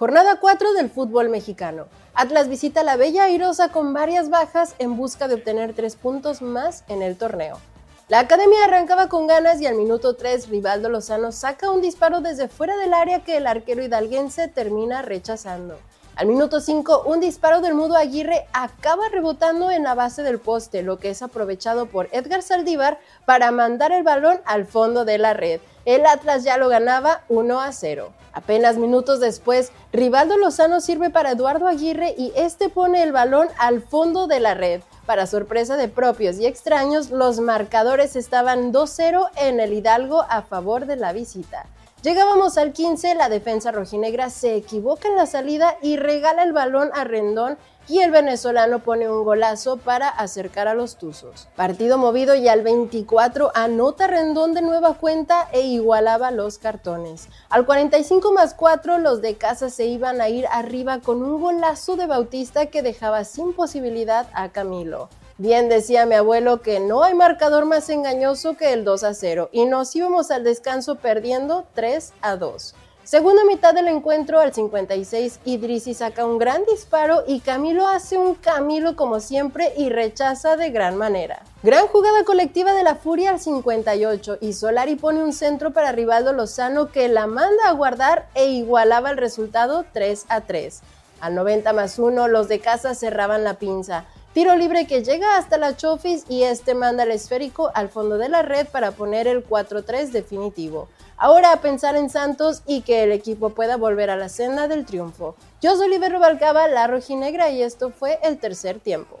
Jornada 4 del fútbol mexicano. Atlas visita la Bella Airosa con varias bajas en busca de obtener tres puntos más en el torneo. La academia arrancaba con ganas y al minuto 3 Rivaldo Lozano saca un disparo desde fuera del área que el arquero hidalguense termina rechazando. Al minuto 5, un disparo del Mudo Aguirre acaba rebotando en la base del poste, lo que es aprovechado por Edgar Saldívar para mandar el balón al fondo de la red. El Atlas ya lo ganaba 1 a 0. Apenas minutos después, Rivaldo Lozano sirve para Eduardo Aguirre y este pone el balón al fondo de la red. Para sorpresa de propios y extraños, los marcadores estaban 2-0 en el Hidalgo a favor de la visita. Llegábamos al 15, la defensa rojinegra se equivoca en la salida y regala el balón a Rendón y el venezolano pone un golazo para acercar a los Tuzos. Partido movido y al 24 anota Rendón de nueva cuenta e igualaba los cartones. Al 45 más 4 los de casa se iban a ir arriba con un golazo de Bautista que dejaba sin posibilidad a Camilo. Bien decía mi abuelo que no hay marcador más engañoso que el 2 a 0 y nos íbamos al descanso perdiendo 3 a 2. Segunda mitad del encuentro, al 56, Idrisi saca un gran disparo y Camilo hace un Camilo como siempre y rechaza de gran manera. Gran jugada colectiva de la Furia al 58 y Solari pone un centro para Rivaldo Lozano que la manda a guardar e igualaba el resultado 3 a 3. Al 90 más 1, los de casa cerraban la pinza. Tiro libre que llega hasta la Chofis y este manda el esférico al fondo de la red para poner el 4-3 definitivo. Ahora a pensar en Santos y que el equipo pueda volver a la senda del triunfo. Yo soy Oliver Rubalcaba, la rojinegra y esto fue el tercer tiempo.